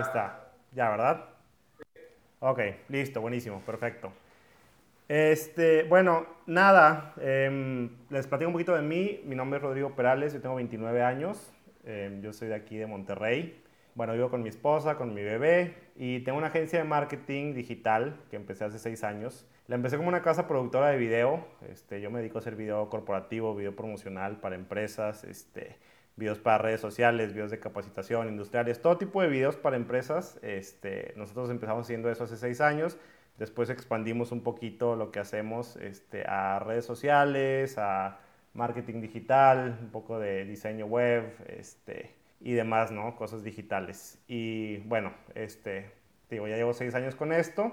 Está. Ya, ¿verdad? Ok, listo, buenísimo, perfecto. Este, bueno, nada, em, les platico un poquito de mí. Mi nombre es Rodrigo Perales, yo tengo 29 años, em, yo soy de aquí de Monterrey. Bueno, vivo con mi esposa, con mi bebé y tengo una agencia de marketing digital que empecé hace 6 años. La empecé como una casa productora de video. Este, yo me dedico a hacer video corporativo, video promocional para empresas, este, videos para redes sociales, videos de capacitación, industriales, todo tipo de videos para empresas. Este, nosotros empezamos haciendo eso hace seis años. Después expandimos un poquito lo que hacemos este, a redes sociales, a marketing digital, un poco de diseño web este, y demás, ¿no? Cosas digitales. Y bueno, este, digo, ya llevo seis años con esto.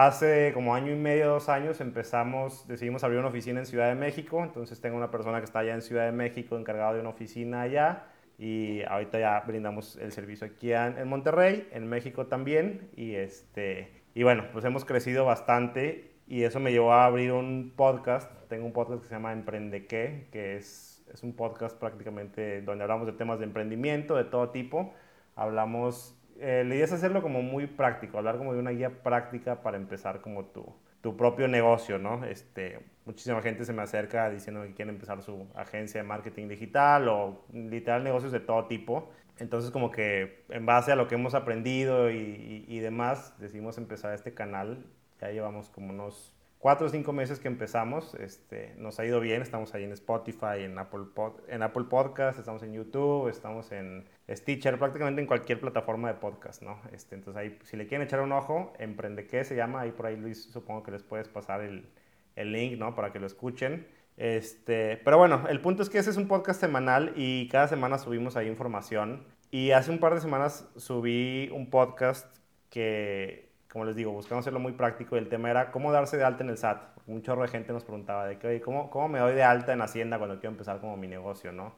Hace como año y medio, dos años, empezamos, decidimos abrir una oficina en Ciudad de México. Entonces tengo una persona que está allá en Ciudad de México encargada de una oficina allá. Y ahorita ya brindamos el servicio aquí en, Monterrey, en México también. Y, este, y bueno, pues hemos crecido bastante y eso me llevó a abrir un podcast. Tengo un podcast que se llama Emprende qué, que es, es un podcast prácticamente donde hablamos de temas de emprendimiento de todo tipo. Hablamos eh, la hacerlo como muy práctico, hablar como de una guía práctica para empezar como tu, tu propio negocio, ¿no? Este, muchísima gente se me acerca diciendo que quiere empezar su agencia de marketing digital o literal negocios de todo tipo. Entonces como que en base a lo que hemos aprendido y, y demás, decidimos empezar este canal. Ya llevamos como unos cuatro o cinco meses que empezamos, este, nos ha ido bien, estamos ahí en Spotify, en Apple, en Apple Podcast, estamos en YouTube, estamos en Stitcher, prácticamente en cualquier plataforma de podcast, ¿no? Este, entonces ahí, si le quieren echar un ojo, Emprende qué se llama, ahí por ahí Luis supongo que les puedes pasar el, el link, ¿no? Para que lo escuchen. Este, pero bueno, el punto es que ese es un podcast semanal y cada semana subimos ahí información. Y hace un par de semanas subí un podcast que como les digo, buscamos hacerlo muy práctico y el tema era cómo darse de alta en el SAT. un chorro de gente nos preguntaba de que, oye, ¿cómo, ¿cómo me doy de alta en Hacienda cuando quiero empezar como mi negocio, no?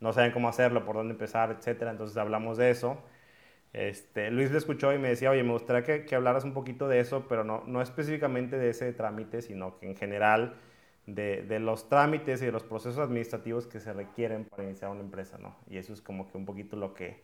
No saben cómo hacerlo, por dónde empezar, etcétera. Entonces hablamos de eso. Este, Luis le escuchó y me decía, oye, me gustaría que, que hablaras un poquito de eso, pero no, no específicamente de ese trámite, sino que en general de, de, los trámites y de los procesos administrativos que se requieren para iniciar una empresa, ¿no? Y eso es como que un poquito lo que,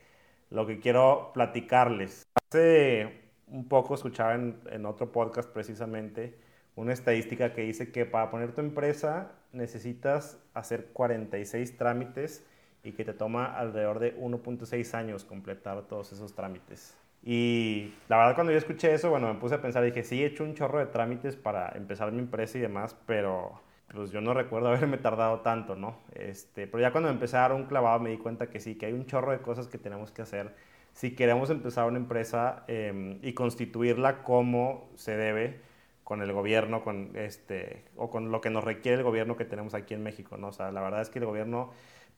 lo que quiero platicarles. Hace un poco escuchaba en, otro podcast precisamente una estadística que dice que para poner tu empresa necesitas hacer 46 trámites y que te toma alrededor de 1.6 años completar todos esos trámites. Y la verdad cuando yo escuché eso, bueno, me puse a pensar, dije, sí, he hecho un chorro de trámites para empezar mi empresa y demás, pero pues yo no recuerdo haberme tardado tanto, ¿no? Este, pero ya cuando empecé a dar un clavado me di cuenta que sí, que hay un chorro de cosas que tenemos que hacer si queremos empezar una empresa em, y constituirla como se debe con el gobierno, con este, o con lo que nos requiere el gobierno que tenemos aquí en México, ¿no? O sea, la verdad es que el gobierno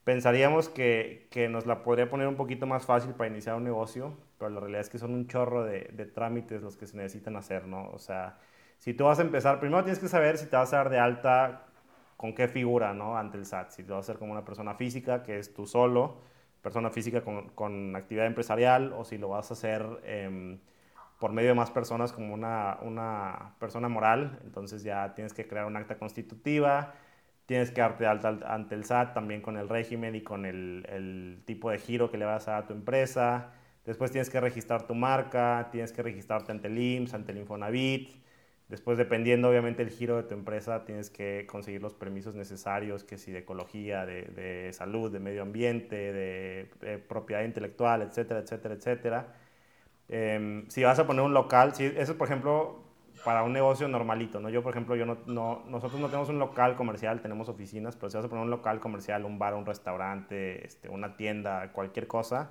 pensaríamos que, que nos la podría poner un poquito más fácil para iniciar un negocio, pero la realidad es que son un chorro de, de trámites los que se necesitan hacer, ¿no? O sea, si tú vas a empezar, primero tienes que saber si te vas a dar de alta con qué figura, ¿no? Ante el SAT, si te vas a hacer como una persona física, que es tú solo, persona física con, con, actividad empresarial o si lo vas a hacer em, por medio de más personas como una, una, persona moral, entonces ya tienes que crear un acta constitutiva, tienes que darte alta ante el SAT también con el régimen y con el, el, tipo de giro que le vas a dar a tu empresa, después tienes que registrar tu marca, tienes que registrarte ante el IMSS, ante el Infonavit, Después, dependiendo obviamente el giro de tu empresa, tienes que conseguir los permisos necesarios, que si de ecología, de, de salud, de medio ambiente, de, propiedad intelectual, etcétera, etcétera, etcétera. Em, si vas a poner un local, si, eso por ejemplo para un negocio normalito, ¿no? Yo, por ejemplo, yo no, no, nosotros no tenemos un local comercial, tenemos oficinas, pero si vas a poner un local comercial, un bar, un restaurante, este, una tienda, cualquier cosa,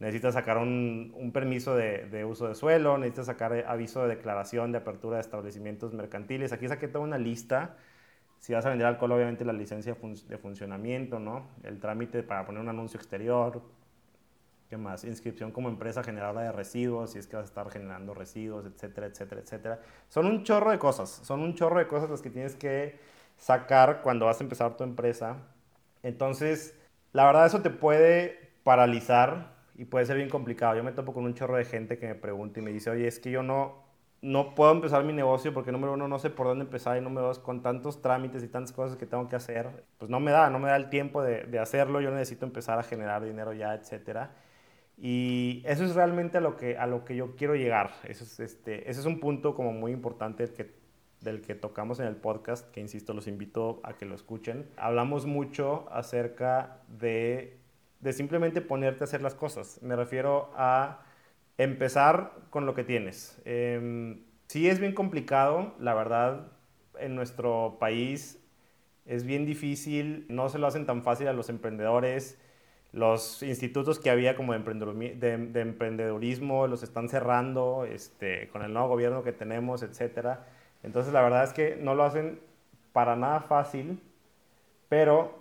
necesitas sacar un, un permiso de, de, uso de suelo, necesitas sacar aviso de declaración de apertura de establecimientos mercantiles. Aquí saqué toda una lista. Si vas a vender alcohol, obviamente la licencia de funcionamiento, ¿no? El trámite para poner un anuncio exterior. ¿Qué más? Inscripción como empresa generadora de residuos, si es que vas a estar generando residuos, etcétera, etcétera, etcétera. Son un chorro de cosas. Son un chorro de cosas las que tienes que sacar cuando vas a empezar tu empresa. Entonces, la verdad, eso te puede paralizar y puede ser bien complicado. Yo me topo con un chorro de gente que me pregunta y me dice, oye, es que yo no, no puedo empezar mi negocio porque número uno no sé por dónde empezar y número dos con tantos trámites y tantas cosas que tengo que hacer, pues no me da, no me da el tiempo de, de hacerlo, yo necesito empezar a generar dinero ya, etcétera. Y eso es realmente a lo que, a lo que yo quiero llegar. Eso es, este, ese es un punto como muy importante que, del que tocamos en el podcast, que insisto, los invito a que lo escuchen. Hablamos mucho acerca de, de simplemente ponerte a hacer las cosas. Me refiero a empezar con lo que tienes. Eh, sí es bien complicado, la verdad, en nuestro país es bien difícil, no se lo hacen tan fácil a los emprendedores. Los institutos que había como de, emprendedurismo los están cerrando este, con el nuevo gobierno que tenemos, etc. Entonces la verdad es que no lo hacen para nada fácil, pero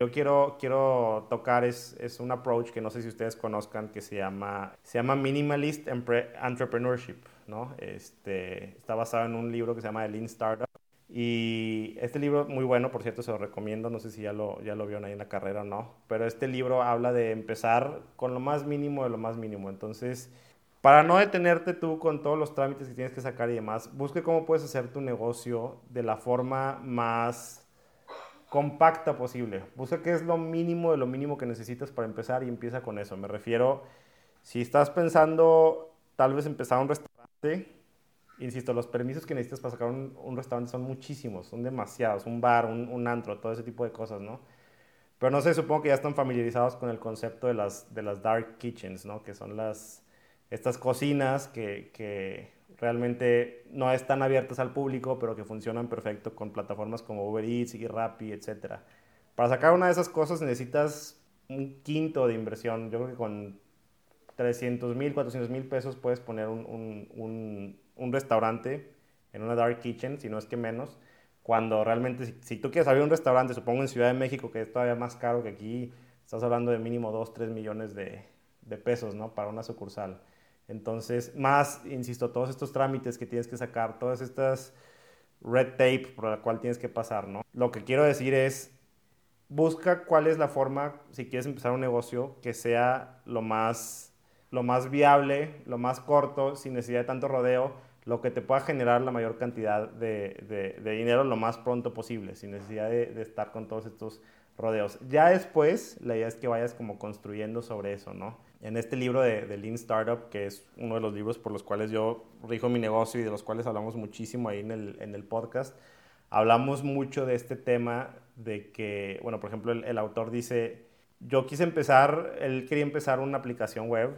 yo quiero, quiero tocar es, es un approach que no sé si ustedes conozcan que se llama, se llama Minimalist Entrepreneurship. ¿no? Este, está basado en un libro que se llama The Lean Startup y este libro, muy bueno, por cierto, se lo recomiendo, no sé si ya lo, ya lo vieron ahí en la carrera o no, pero este libro habla de empezar con lo más mínimo de lo más mínimo. Entonces, para no detenerte tú con todos los trámites que tienes que sacar y demás, busque cómo puedes hacer tu negocio de la forma más compacta posible. Busca qué es lo mínimo de lo mínimo que necesitas para empezar y empieza con eso. Me refiero, si estás pensando tal vez empezar un restaurante, insisto, los permisos que necesitas para sacar un, restaurante son muchísimos, son demasiados, un bar, un, antro, todo ese tipo de cosas, ¿no? Pero no sé, supongo que ya están familiarizados con el concepto de las, de las dark kitchens, ¿no? Que son las, estas cocinas que, que realmente no están abiertas al público, pero que funcionan perfecto con plataformas como Uber Eats y Rappi, etc. Para sacar una de esas cosas necesitas un quinto de inversión. Yo creo que con 300 mil, 400 mil pesos puedes poner un, un, un restaurante en una dark kitchen, si no es que menos, cuando realmente, si, tú quieres abrir un restaurante, supongo en Ciudad de México, que es todavía más caro que aquí, estás hablando de mínimo 2, 3 millones de, de pesos, ¿no? Para una sucursal. Entonces, más, insisto, todos estos trámites que tienes que sacar, todas estas red tape por la cual tienes que pasar, ¿no? Lo que quiero decir es, busca cuál es la forma, si quieres empezar un negocio, que sea lo más lo más viable, lo más corto, sin necesidad de tanto rodeo, lo que te pueda generar la mayor cantidad de, dinero lo más pronto posible, sin necesidad de, estar con todos estos rodeos. Ya después, la idea es que vayas como construyendo sobre eso, ¿no? En este libro de, de, Lean Startup, que es uno de los libros por los cuales yo rijo mi negocio y de los cuales hablamos muchísimo ahí en el, en el podcast, hablamos mucho de este tema de que, bueno, por ejemplo, el, el autor dice, yo quise empezar, él quería empezar una aplicación web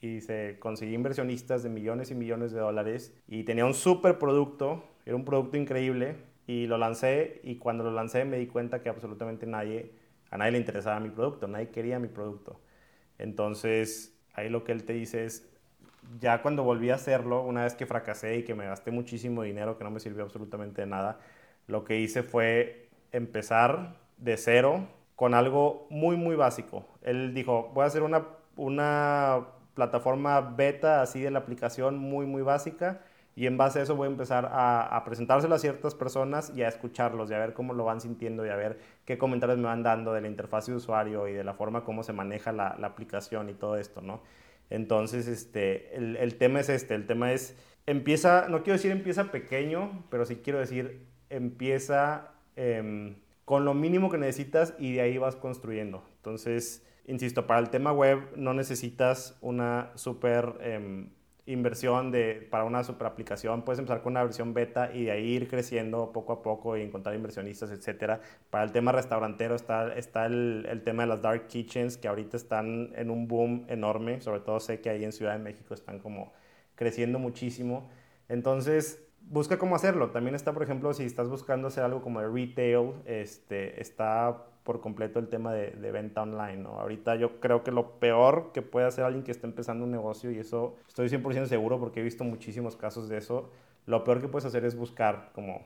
y se conseguí inversionistas de millones y millones de dólares y tenía un súper producto, era un producto increíble y lo lancé y cuando lo lancé me di cuenta que absolutamente nadie, a nadie le interesaba mi producto, nadie quería mi producto. Entonces ahí lo que él te dice es, ya cuando volví a hacerlo, una vez que fracasé y que me gasté muchísimo dinero que no me sirvió absolutamente de nada, lo que hice fue empezar de cero con algo muy, muy básico. Él dijo, voy a hacer una, una plataforma beta así de la aplicación muy, muy básica. Y en base a eso voy a empezar a, presentárselo a ciertas personas y a escucharlos y a ver cómo lo van sintiendo y a ver qué comentarios me van dando de la interfaz de usuario y de la forma como se maneja la, aplicación y todo esto, ¿no? Entonces, este, el, tema es este, el tema es, empieza, no quiero decir empieza pequeño, pero sí quiero decir empieza em, con lo mínimo que necesitas y de ahí vas construyendo. Entonces, insisto, para el tema web no necesitas una super em, inversión de, para una super aplicación. Puedes empezar con una versión beta y de ahí ir creciendo poco a poco y encontrar inversionistas, etc. Para el tema restaurantero está, está el, el, tema de las dark kitchens que ahorita están en un boom enorme. Sobre todo sé que ahí en Ciudad de México están como creciendo muchísimo. Entonces, busca cómo hacerlo. También está, por ejemplo, si estás buscando hacer algo como de retail, este, está por completo el tema de, venta online. ¿no? Ahorita yo creo que lo peor que puede hacer alguien que está empezando un negocio, y eso estoy 100% seguro porque he visto muchísimos casos de eso, lo peor que puedes hacer es buscar como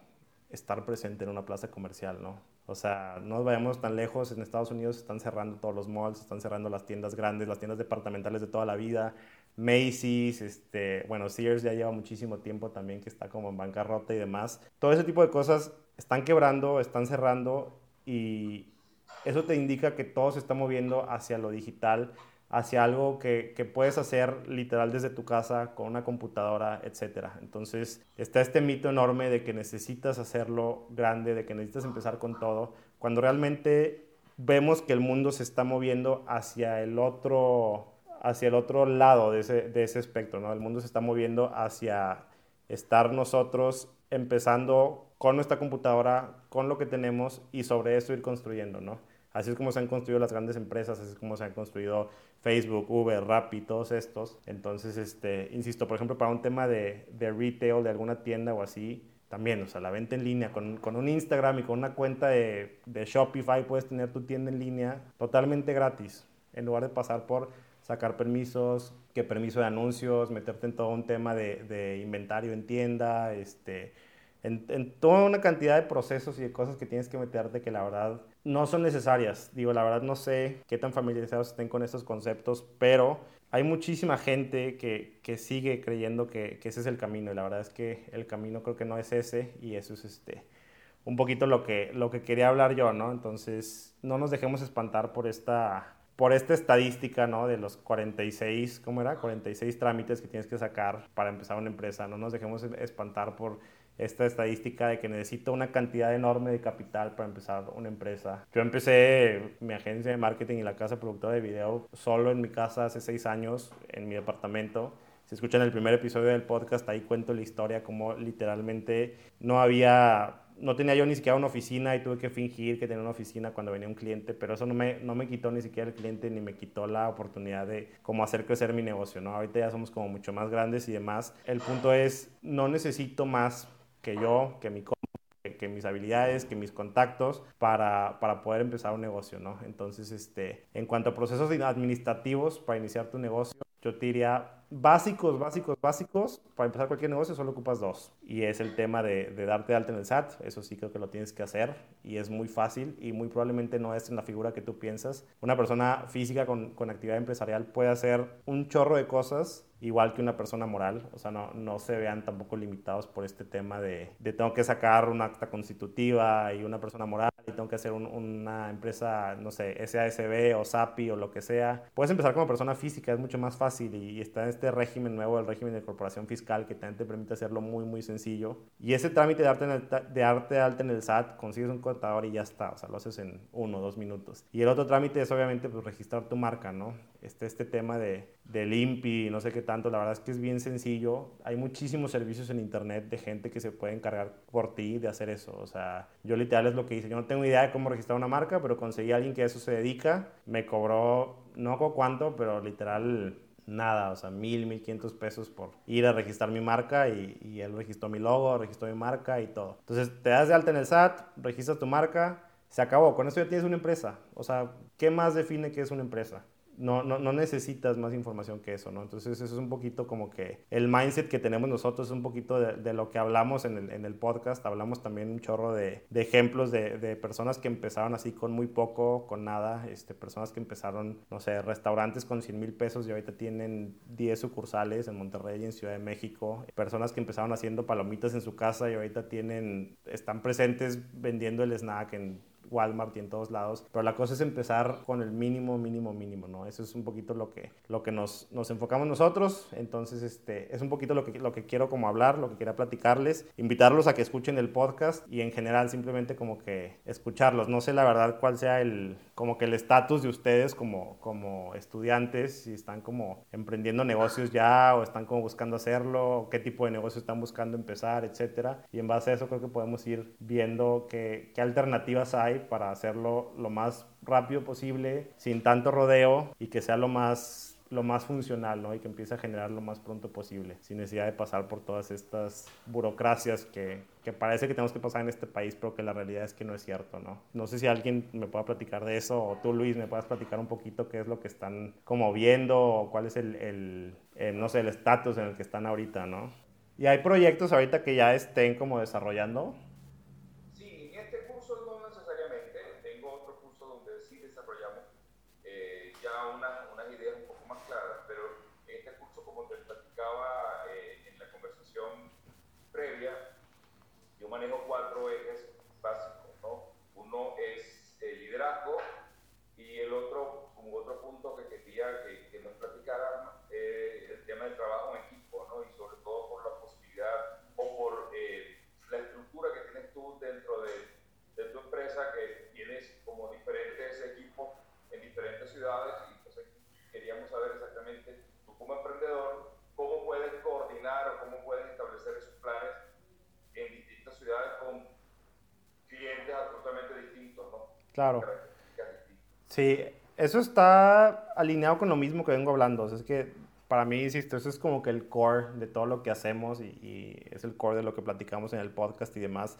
estar presente en una plaza comercial, ¿no? O sea, no vayamos tan lejos, en Estados Unidos están cerrando todos los malls, están cerrando las tiendas grandes, las tiendas departamentales de toda la vida, Macy's, este, bueno, Sears ya lleva muchísimo tiempo también que está como en bancarrota y demás. Todo ese tipo de cosas están quebrando, están cerrando y, eso te indica que todo se está moviendo hacia lo digital, hacia algo que, que, puedes hacer literal desde tu casa con una computadora, etc. Entonces está este mito enorme de que necesitas hacerlo grande, de que necesitas empezar con todo, cuando realmente vemos que el mundo se está moviendo hacia el otro hacia el otro lado de ese, de ese espectro, ¿no? El mundo se está moviendo hacia estar nosotros empezando con nuestra computadora, con lo que tenemos y sobre eso ir construyendo, ¿no? Así es como se han construido las grandes empresas, así es como se han construido Facebook, Uber, Rappi, todos estos. Entonces, este, insisto, por ejemplo, para un tema de, de retail, de alguna tienda o así, también, o sea, la venta en línea, con, con un Instagram y con una cuenta de, de, Shopify puedes tener tu tienda en línea totalmente gratis, en lugar de pasar por sacar permisos, que permiso de anuncios, meterte en todo un tema de, inventario en tienda, este, en, en, toda una cantidad de procesos y de cosas que tienes que meterte que la verdad no son necesarias. Digo, la verdad no sé qué tan familiarizados estén con estos conceptos, pero hay muchísima gente que, que sigue creyendo que, que, ese es el camino y la verdad es que el camino creo que no es ese y eso es este un poquito lo que, lo que quería hablar yo, ¿no? Entonces, no nos dejemos espantar por esta, por esta estadística, ¿no? De los 46, ¿cómo era? 46 trámites que tienes que sacar para empezar una empresa. No nos dejemos espantar por esta estadística de que necesito una cantidad enorme de capital para empezar una empresa. Yo empecé mi agencia de marketing y la casa productora de video solo en mi casa hace seis años, en mi departamento. Si escuchan el primer episodio del podcast, ahí cuento la historia, como literalmente no había, no tenía yo ni siquiera una oficina y tuve que fingir que tenía una oficina cuando venía un cliente, pero eso no me, no me quitó ni siquiera el cliente ni me quitó la oportunidad de cómo hacer crecer mi negocio, ¿no? Ahorita ya somos como mucho más grandes y demás. El punto es, no necesito más que yo, que mi que mis habilidades, que mis contactos para, para, poder empezar un negocio, ¿no? Entonces, este, en cuanto a procesos administrativos para iniciar tu negocio, yo te diría básicos, básicos, básicos. Para empezar cualquier negocio solo ocupas dos. Y es el tema de, de, darte de alta en el SAT. Eso sí creo que lo tienes que hacer. Y es muy fácil y muy probablemente no es en la figura que tú piensas. Una persona física con, actividad empresarial puede hacer un chorro de cosas igual que una persona moral, o sea, no, no se vean tampoco limitados por este tema de, de, tengo que sacar una acta constitutiva y una persona moral y tengo que hacer un, una empresa, no sé, SASB o SAPI o lo que sea. Puedes empezar como persona física, es mucho más fácil y, y está en este régimen nuevo, el régimen de corporación fiscal, que también te permite hacerlo muy, muy sencillo. Y ese trámite de arte, en el, de arte alta en el SAT, consigues un contador y ya está, o sea, lo haces en uno o dos minutos. Y el otro trámite es obviamente pues, registrar tu marca, ¿no? Este, este tema de, del INPI, no sé qué tanto, la verdad es que es bien sencillo. Hay muchísimos servicios en internet de gente que se puede encargar por ti de hacer eso. O sea, yo literal es lo que hice. Yo no tengo idea de cómo registrar una marca, pero conseguí a alguien que a eso se dedica. Me cobró, no con cuánto, pero literal nada, o sea, mil, mil quinientos pesos por ir a registrar mi marca y, y, él registró mi logo, registró mi marca y todo. Entonces, te das de alta en el SAT, registras tu marca, se acabó. Con eso ya tienes una empresa. O sea, ¿qué más define que es una empresa? No, no, no, necesitas más información que eso, ¿no? Entonces eso es un poquito como que el mindset que tenemos nosotros es un poquito de, lo que hablamos en el, en el, podcast, hablamos también un chorro de, de ejemplos de, de, personas que empezaron así con muy poco, con nada, este, personas que empezaron, no sé, restaurantes con 100 mil pesos y ahorita tienen 10 sucursales en Monterrey y en Ciudad de México, personas que empezaron haciendo palomitas en su casa y ahorita tienen, están presentes vendiendo el snack en Walmart y en todos lados, pero la cosa es empezar con el mínimo, mínimo, mínimo, ¿no? Eso es un poquito lo que, lo que nos, nos enfocamos nosotros, entonces este, es un poquito lo que, lo que quiero como hablar, lo que quería platicarles, invitarlos a que escuchen el podcast y en general simplemente como que escucharlos. No sé la verdad cuál sea el, como que el estatus de ustedes como, como estudiantes, si están como emprendiendo negocios ya o están como buscando hacerlo, qué tipo de negocio están buscando empezar, etcétera. Y en base a eso creo que podemos ir viendo qué, qué alternativas hay para hacerlo lo más rápido posible, sin tanto rodeo y que sea lo más lo más funcional, ¿no? Y que empiece a generar lo más pronto posible, sin necesidad de pasar por todas estas burocracias que, que, parece que tenemos que pasar en este país, pero que la realidad es que no es cierto, ¿no? No sé si alguien me pueda platicar de eso, o tú, Luis, me puedas platicar un poquito qué es lo que están como viendo, o cuál es el, el, el no sé, el estatus en el que están ahorita, ¿no? Y hay proyectos ahorita que ya estén como desarrollando. punto que quería que, que nos platicaran, eh, el tema del trabajo en equipo, ¿no? Y sobre todo por la posibilidad o por eh, la estructura que tienes tú dentro de, de, tu empresa, que tienes como diferentes equipos en diferentes ciudades. Y entonces queríamos saber exactamente, tú como emprendedor, cómo puedes coordinar o cómo puedes establecer esos planes en distintas ciudades con clientes absolutamente distintos, ¿no? Claro. Sí, eso está alineado con lo mismo que vengo hablando. es que para mí, insisto, eso es como que el core de todo lo que hacemos y, y, es el core de lo que platicamos en el podcast y demás.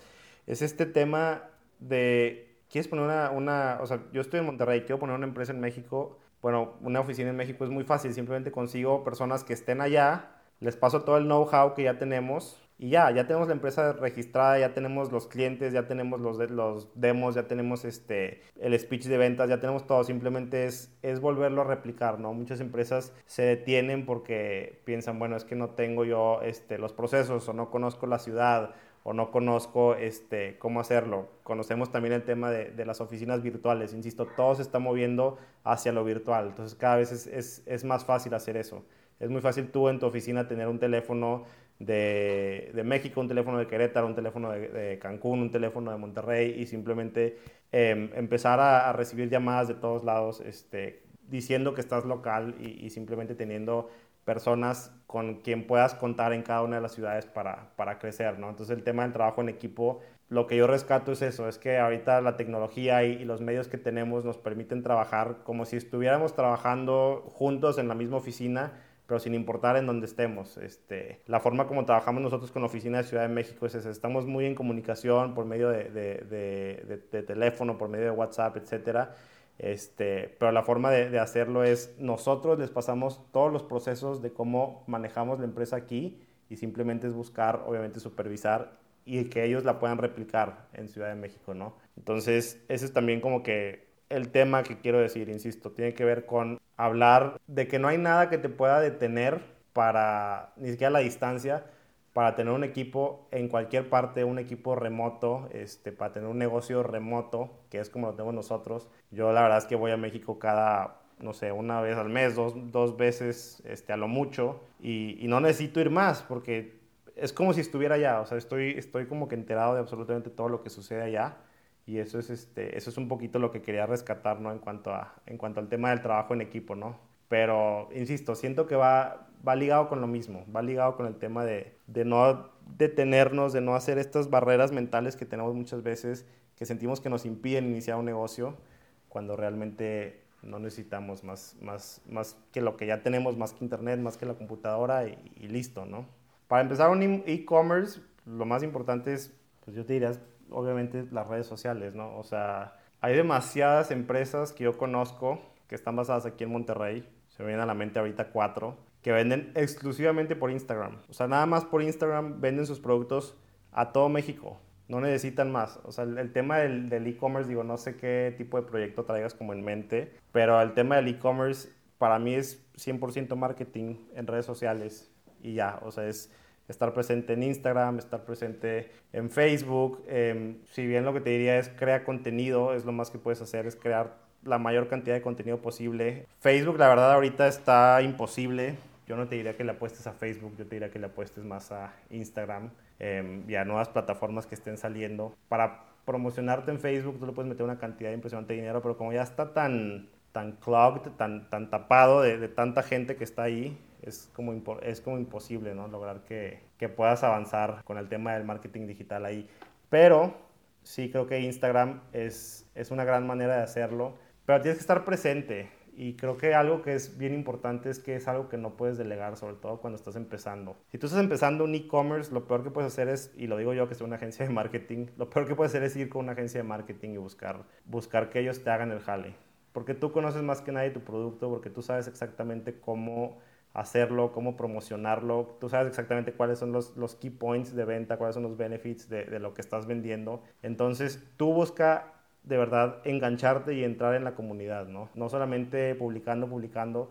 Es este tema de, ¿quieres poner una, una, o sea, yo estoy en Monterrey, quiero poner una empresa en México. Bueno, una oficina en México es muy fácil, simplemente consigo personas que estén allá, les paso todo el know-how que ya tenemos y ya, ya tenemos la empresa registrada, ya tenemos los clientes, ya tenemos los, los demos, ya tenemos este, el speech de ventas, ya tenemos todo. Simplemente es, es volverlo a replicar, ¿no? Muchas empresas se detienen porque piensan, bueno, es que no tengo yo este, los procesos o no conozco la ciudad o no conozco este, cómo hacerlo. Conocemos también el tema de, de, las oficinas virtuales. Insisto, todo se está moviendo hacia lo virtual. Entonces cada vez es, es más fácil hacer eso. Es muy fácil tú en tu oficina tener un teléfono de, de, México, un teléfono de Querétaro, un teléfono de, Cancún, un teléfono de Monterrey y simplemente em, empezar a, recibir llamadas de todos lados este, diciendo que estás local y, y, simplemente teniendo personas con quien puedas contar en cada una de las ciudades para, para crecer, ¿no? Entonces el tema del trabajo en equipo, lo que yo rescato es eso, es que ahorita la tecnología y, y los medios que tenemos nos permiten trabajar como si estuviéramos trabajando juntos en la misma oficina, pero sin importar en dónde estemos. Este, la forma como trabajamos nosotros con la oficina de Ciudad de México es esa. Estamos muy en comunicación por medio de, de, de, teléfono, por medio de WhatsApp, etcétera. Este, pero la forma de, hacerlo es nosotros les pasamos todos los procesos de cómo manejamos la empresa aquí y simplemente es buscar, obviamente, supervisar y que ellos la puedan replicar en Ciudad de México, ¿no? Entonces, ese es también como que el tema que quiero decir, insisto, tiene que ver con hablar de que no hay nada que te pueda detener para, ni siquiera la distancia, para tener un equipo en cualquier parte, un equipo remoto, este, para tener un negocio remoto, que es como lo tenemos nosotros. Yo la verdad es que voy a México cada, no sé, una vez al mes, dos, dos veces este, a lo mucho, y, y, no necesito ir más, porque es como si estuviera allá, o sea, estoy, estoy como que enterado de absolutamente todo lo que sucede allá. Y eso es, este, eso es un poquito lo que quería rescatar, ¿no? En cuanto, a, en cuanto al tema del trabajo en equipo, ¿no? Pero, insisto, siento que va, va ligado con lo mismo, va ligado con el tema de, de no detenernos, de no hacer estas barreras mentales que tenemos muchas veces, que sentimos que nos impiden iniciar un negocio, cuando realmente no necesitamos más, más, más que lo que ya tenemos, más que internet, más que la computadora y, y listo, ¿no? Para empezar un e-, e-commerce, lo más importante es, pues yo te diría, obviamente las redes sociales, ¿no? O sea, hay demasiadas empresas que yo conozco que están basadas aquí en Monterrey, se me vienen a la mente ahorita cuatro, que venden exclusivamente por Instagram. O sea, nada más por Instagram venden sus productos a todo México. No necesitan más. O sea, el, tema del e-commerce, digo, no sé qué tipo de proyecto traigas como en mente, pero el tema del e-commerce para mí es 100% marketing en redes sociales y ya. O sea, es estar presente en Instagram, estar presente en Facebook. Em, si bien lo que te diría es crea contenido, es lo más que puedes hacer, es crear la mayor cantidad de contenido posible. Facebook, la verdad, ahorita está imposible. Yo no te diría que le apuestes a Facebook, yo te diría que le apuestes más a Instagram eh, y a nuevas plataformas que estén saliendo. Para promocionarte en Facebook, tú le puedes meter una cantidad impresionante de dinero, pero como ya está tan, tan clogged, tan, tan tapado de, de tanta gente que está ahí, es como, es como imposible, ¿no? Lograr que, que puedas avanzar con el tema del marketing digital ahí. Pero sí creo que Instagram es, es una gran manera de hacerlo, pero tienes que estar presente. Y creo que algo que es bien importante es que es algo que no puedes delegar, sobre todo cuando estás empezando. Si tú estás empezando un e-commerce, lo peor que puedes hacer es, y lo digo yo que soy una agencia de marketing, lo peor que puedes hacer es ir con una agencia de marketing y buscar, buscar que ellos te hagan el jale. Porque tú conoces más que nadie tu producto, porque tú sabes exactamente cómo hacerlo, cómo promocionarlo. Tú sabes exactamente cuáles son los, los key points de venta, cuáles son los benefits de, de, lo que estás vendiendo. Entonces, tú busca de verdad engancharte y entrar en la comunidad, ¿no? No solamente publicando, publicando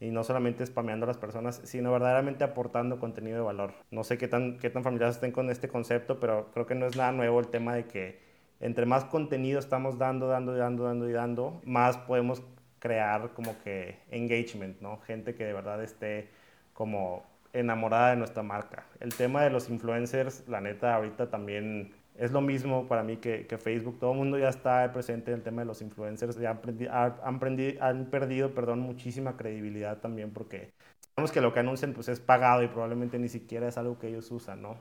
y no solamente spameando a las personas, sino verdaderamente aportando contenido de valor. No sé qué tan, qué tan familiares estén con este concepto, pero creo que no es nada nuevo el tema de que entre más contenido estamos dando, dando, dando, dando y dando, más podemos crear como que engagement, ¿no? Gente que de verdad esté como enamorada de nuestra marca. El tema de los influencers, la neta, ahorita también es lo mismo para mí que, que Facebook. Todo el mundo ya está presente en el tema de los influencers. Ya han, han, perdido perdón, muchísima credibilidad también porque sabemos que lo que anuncian pues, es pagado y probablemente ni siquiera es algo que ellos usan, ¿no?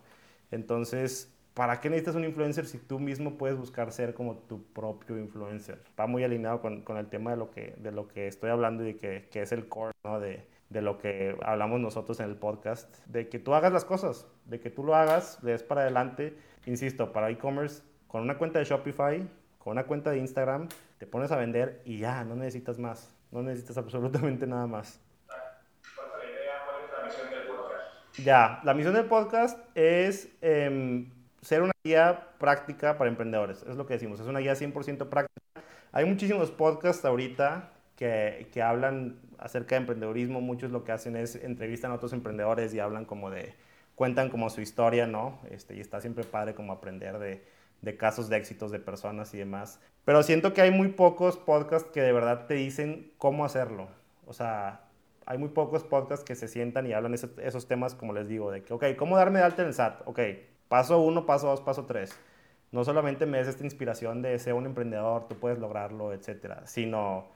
Entonces, ¿para qué necesitas un influencer si tú mismo puedes buscar ser como tu propio influencer? Va muy alineado con, con el tema de lo, que, de lo que estoy hablando y que, que es el core, ¿no? De, de lo que hablamos nosotros en el podcast, de que tú hagas las cosas, de que tú lo hagas, le des para adelante, insisto, para e-commerce, con una cuenta de Shopify, con una cuenta de Instagram, te pones a vender y ya, no necesitas más, no necesitas absolutamente nada más. ¿Cuál es la idea? ¿Cuál es la misión del podcast? Ya, la misión del podcast es em, ser una guía práctica para emprendedores, es lo que decimos, es una guía 100% práctica. Hay muchísimos podcasts ahorita que, que hablan acerca de emprendedorismo, muchos lo que hacen es entrevistan a otros emprendedores y hablan como de, cuentan como su historia, ¿no? Este, y está siempre padre como aprender de, de casos de éxitos de personas y demás. Pero siento que hay muy pocos podcasts que de verdad te dicen cómo hacerlo. O sea, hay muy pocos podcasts que se sientan y hablan esos temas, como les digo, de que, ok, ¿cómo darme de alta en el SAT? Ok, paso uno, paso dos, paso tres. No solamente me des esta inspiración de ser un emprendedor, tú puedes lograrlo, etcétera, sino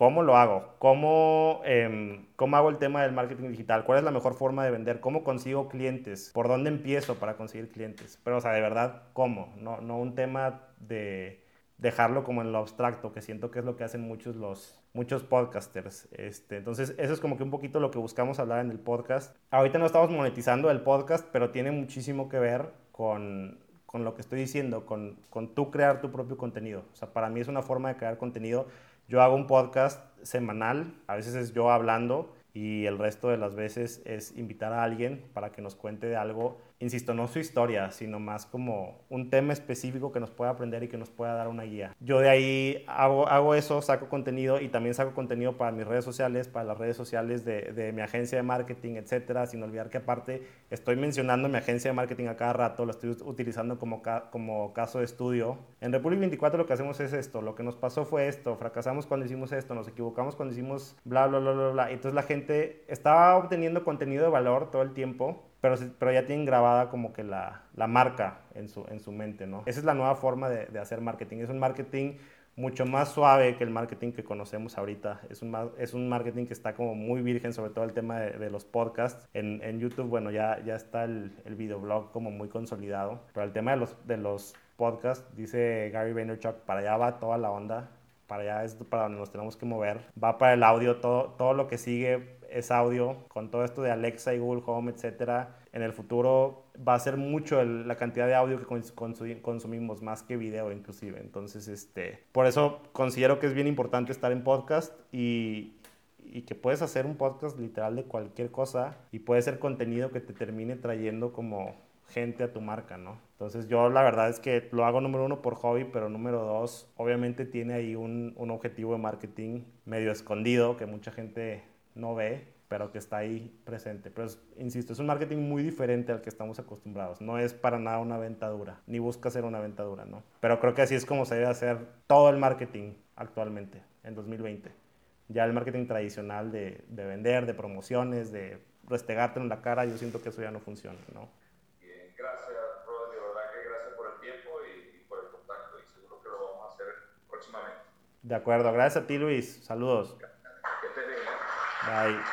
¿Cómo lo hago? ¿Cómo, eh, ¿Cómo hago el tema del marketing digital? ¿Cuál es la mejor forma de vender? ¿Cómo consigo clientes? ¿Por dónde empiezo para conseguir clientes? Pero, o sea, de verdad, ¿cómo? No, no un tema de dejarlo como en lo abstracto, que siento que es lo que hacen muchos los muchos podcasters. Este, entonces, eso es como que un poquito lo que buscamos hablar en el podcast. Ahorita no estamos monetizando el podcast, pero tiene muchísimo que ver con, con lo que estoy diciendo, con, con tú crear tu propio contenido. O sea, para mí es una forma de crear contenido yo hago un podcast semanal, a veces es yo hablando y el resto de las veces es invitar a alguien para que nos cuente de algo insisto, no su historia, sino más como un tema específico que nos pueda aprender y que nos pueda dar una guía. Yo de ahí hago, hago eso, saco contenido y también saco contenido para mis redes sociales, para las redes sociales de, de mi agencia de marketing, etcétera, sin olvidar que aparte estoy mencionando mi agencia de marketing a cada rato, lo estoy utilizando como, como caso de estudio. En Republic 24 lo que hacemos es esto, lo que nos pasó fue esto, fracasamos cuando hicimos esto, nos equivocamos cuando hicimos bla, bla, bla, bla, bla. Entonces la gente estaba obteniendo contenido de valor todo el tiempo pero, pero ya tienen grabada como que la, la marca en su, en su mente, ¿no? Esa es la nueva forma de, de, hacer marketing. Es un marketing mucho más suave que el marketing que conocemos ahorita. Es un, es un marketing que está como muy virgen, sobre todo el tema de, de los podcasts. En, en, YouTube, bueno, ya, ya está el, el videoblog como muy consolidado, pero el tema de los, de los podcasts, dice Gary Vaynerchuk, para allá va toda la onda, para allá es para donde nos tenemos que mover. Va para el audio, todo, todo lo que sigue es audio, con todo esto de Alexa y Google Home, etcétera, en el futuro va a ser mucho el, la cantidad de audio que consumimos, más que video inclusive. Entonces, este, por eso considero que es bien importante estar en podcast y, y que puedes hacer un podcast literal de cualquier cosa y puede ser contenido que te termine trayendo como gente a tu marca, ¿no? Entonces yo la verdad es que lo hago número uno por hobby, pero número dos, obviamente tiene ahí un, un objetivo de marketing medio escondido que mucha gente no ve, pero que está ahí presente. Pero, insisto, es un marketing muy diferente al que estamos acostumbrados. No es para nada una venta dura, ni busca ser una venta dura, ¿no? Pero creo que así es como se debe hacer todo el marketing actualmente, en 2020. Ya el marketing tradicional de, de vender, de promociones, de restregarte en la cara, yo siento que eso ya no funciona, ¿no? Bien, gracias, Rodri. De verdad que gracias por el tiempo y, y por el contacto y seguro que lo vamos a hacer próximamente. De acuerdo, gracias a ti, Luis. Saludos. Que Right.